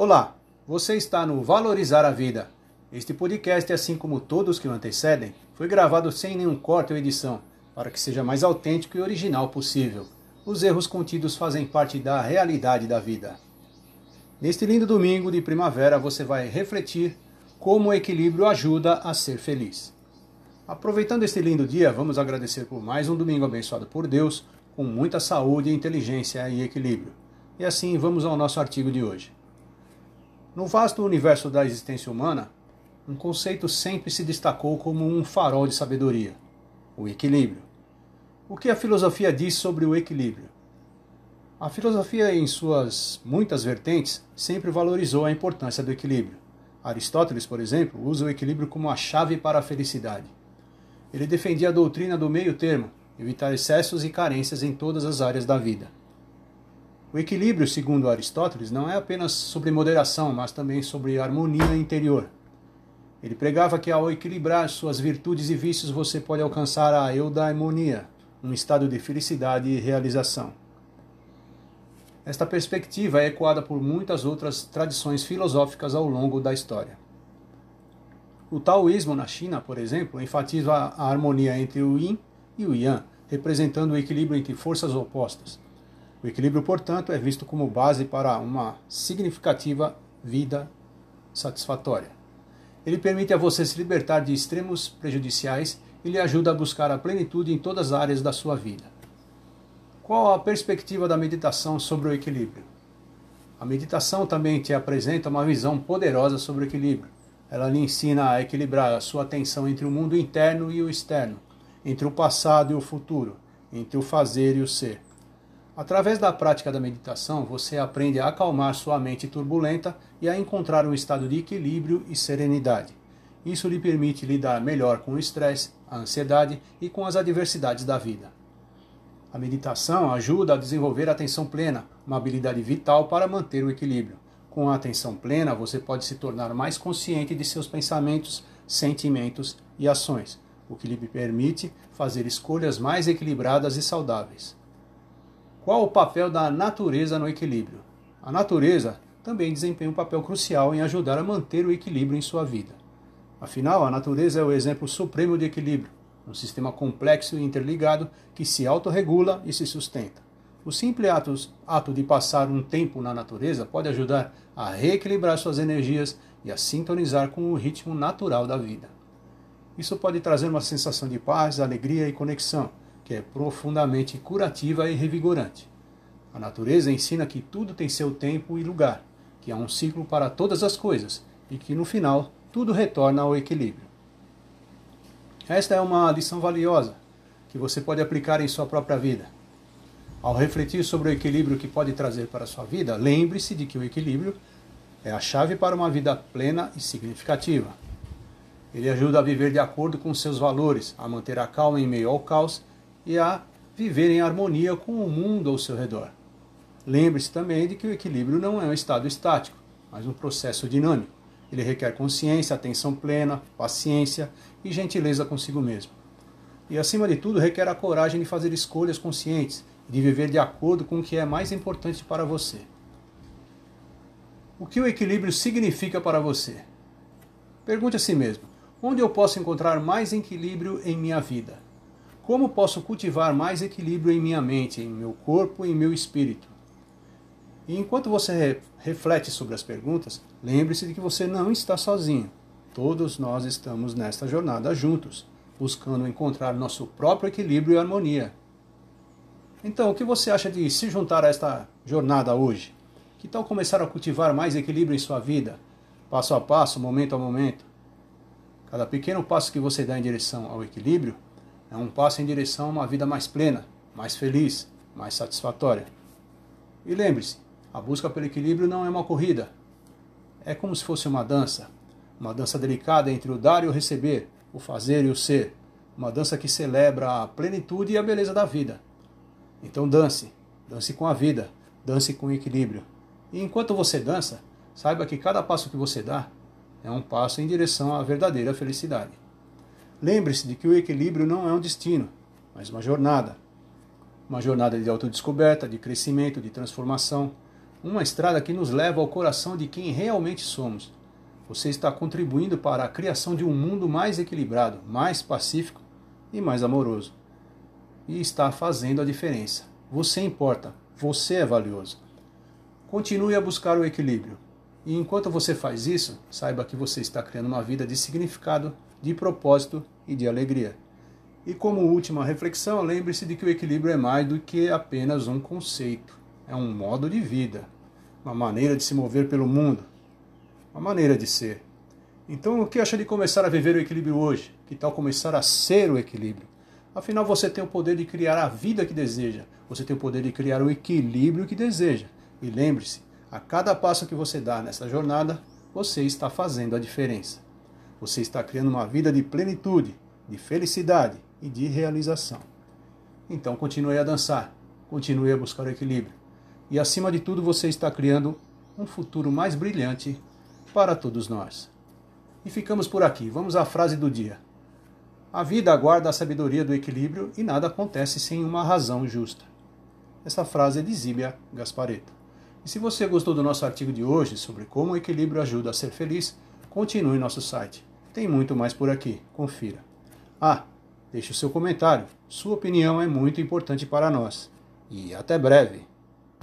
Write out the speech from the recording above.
Olá, você está no Valorizar a Vida. Este podcast, assim como todos que o antecedem, foi gravado sem nenhum corte ou edição, para que seja mais autêntico e original possível. Os erros contidos fazem parte da realidade da vida. Neste lindo domingo de primavera, você vai refletir como o equilíbrio ajuda a ser feliz. Aproveitando este lindo dia, vamos agradecer por mais um domingo abençoado por Deus, com muita saúde, inteligência e equilíbrio. E assim vamos ao nosso artigo de hoje. No vasto universo da existência humana, um conceito sempre se destacou como um farol de sabedoria: o equilíbrio. O que a filosofia diz sobre o equilíbrio? A filosofia, em suas muitas vertentes, sempre valorizou a importância do equilíbrio. Aristóteles, por exemplo, usa o equilíbrio como a chave para a felicidade. Ele defendia a doutrina do meio termo, evitar excessos e carências em todas as áreas da vida. O equilíbrio, segundo Aristóteles, não é apenas sobre moderação, mas também sobre harmonia interior. Ele pregava que ao equilibrar suas virtudes e vícios você pode alcançar a eudaimonia, um estado de felicidade e realização. Esta perspectiva é ecoada por muitas outras tradições filosóficas ao longo da história. O taoísmo na China, por exemplo, enfatiza a harmonia entre o yin e o yang, representando o equilíbrio entre forças opostas. O equilíbrio, portanto, é visto como base para uma significativa vida satisfatória. Ele permite a você se libertar de extremos prejudiciais e lhe ajuda a buscar a plenitude em todas as áreas da sua vida. Qual a perspectiva da meditação sobre o equilíbrio? A meditação também te apresenta uma visão poderosa sobre o equilíbrio. Ela lhe ensina a equilibrar a sua atenção entre o mundo interno e o externo, entre o passado e o futuro, entre o fazer e o ser. Através da prática da meditação, você aprende a acalmar sua mente turbulenta e a encontrar um estado de equilíbrio e serenidade. Isso lhe permite lidar melhor com o estresse, a ansiedade e com as adversidades da vida. A meditação ajuda a desenvolver a atenção plena, uma habilidade vital para manter o equilíbrio. Com a atenção plena, você pode se tornar mais consciente de seus pensamentos, sentimentos e ações, o que lhe permite fazer escolhas mais equilibradas e saudáveis. Qual o papel da natureza no equilíbrio? A natureza também desempenha um papel crucial em ajudar a manter o equilíbrio em sua vida. Afinal, a natureza é o exemplo supremo de equilíbrio, um sistema complexo e interligado que se autorregula e se sustenta. O simples ato, ato de passar um tempo na natureza pode ajudar a reequilibrar suas energias e a sintonizar com o ritmo natural da vida. Isso pode trazer uma sensação de paz, alegria e conexão, que é profundamente curativa e revigorante. A natureza ensina que tudo tem seu tempo e lugar, que há um ciclo para todas as coisas e que no final tudo retorna ao equilíbrio. Esta é uma lição valiosa que você pode aplicar em sua própria vida. Ao refletir sobre o equilíbrio que pode trazer para a sua vida, lembre-se de que o equilíbrio é a chave para uma vida plena e significativa. Ele ajuda a viver de acordo com seus valores, a manter a calma em meio ao caos e a viver em harmonia com o mundo ao seu redor. Lembre-se também de que o equilíbrio não é um estado estático, mas um processo dinâmico. Ele requer consciência, atenção plena, paciência e gentileza consigo mesmo. E acima de tudo, requer a coragem de fazer escolhas conscientes e de viver de acordo com o que é mais importante para você. O que o equilíbrio significa para você? Pergunte a si mesmo: onde eu posso encontrar mais equilíbrio em minha vida? Como posso cultivar mais equilíbrio em minha mente, em meu corpo e em meu espírito? E enquanto você reflete sobre as perguntas, lembre-se de que você não está sozinho. Todos nós estamos nesta jornada juntos, buscando encontrar nosso próprio equilíbrio e harmonia. Então, o que você acha de se juntar a esta jornada hoje? Que tal começar a cultivar mais equilíbrio em sua vida, passo a passo, momento a momento? Cada pequeno passo que você dá em direção ao equilíbrio é um passo em direção a uma vida mais plena, mais feliz, mais satisfatória. E lembre-se, a busca pelo equilíbrio não é uma corrida. É como se fosse uma dança. Uma dança delicada entre o dar e o receber, o fazer e o ser. Uma dança que celebra a plenitude e a beleza da vida. Então dance, dance com a vida, dance com equilíbrio. E enquanto você dança, saiba que cada passo que você dá é um passo em direção à verdadeira felicidade. Lembre-se de que o equilíbrio não é um destino, mas uma jornada. Uma jornada de autodescoberta, de crescimento, de transformação. uma estrada que nos leva ao coração de quem realmente somos. Você está contribuindo para a criação de um mundo mais equilibrado, mais pacífico e mais amoroso. E está fazendo a diferença. Você importa, você é valioso. Continue a buscar o equilíbrio. E enquanto você faz isso, saiba que você está criando uma vida de significado, de propósito e de alegria. E como última reflexão, lembre-se de que o equilíbrio é mais do que apenas um conceito. É um modo de vida, uma maneira de se mover pelo mundo, uma maneira de ser. Então, o que acha de começar a viver o equilíbrio hoje? Que tal começar a ser o equilíbrio? Afinal, você tem o poder de criar a vida que deseja, você tem o poder de criar o equilíbrio que deseja. E lembre-se, a cada passo que você dá nessa jornada, você está fazendo a diferença. Você está criando uma vida de plenitude, de felicidade e de realização. Então continue a dançar, continue a buscar o equilíbrio. E acima de tudo, você está criando um futuro mais brilhante para todos nós. E ficamos por aqui. Vamos à frase do dia. A vida aguarda a sabedoria do equilíbrio e nada acontece sem uma razão justa. Essa frase é de Zíbia Gaspareto. E se você gostou do nosso artigo de hoje sobre como o equilíbrio ajuda a ser feliz, continue nosso site. Tem muito mais por aqui. Confira. Ah, deixe o seu comentário. Sua opinião é muito importante para nós. E até breve.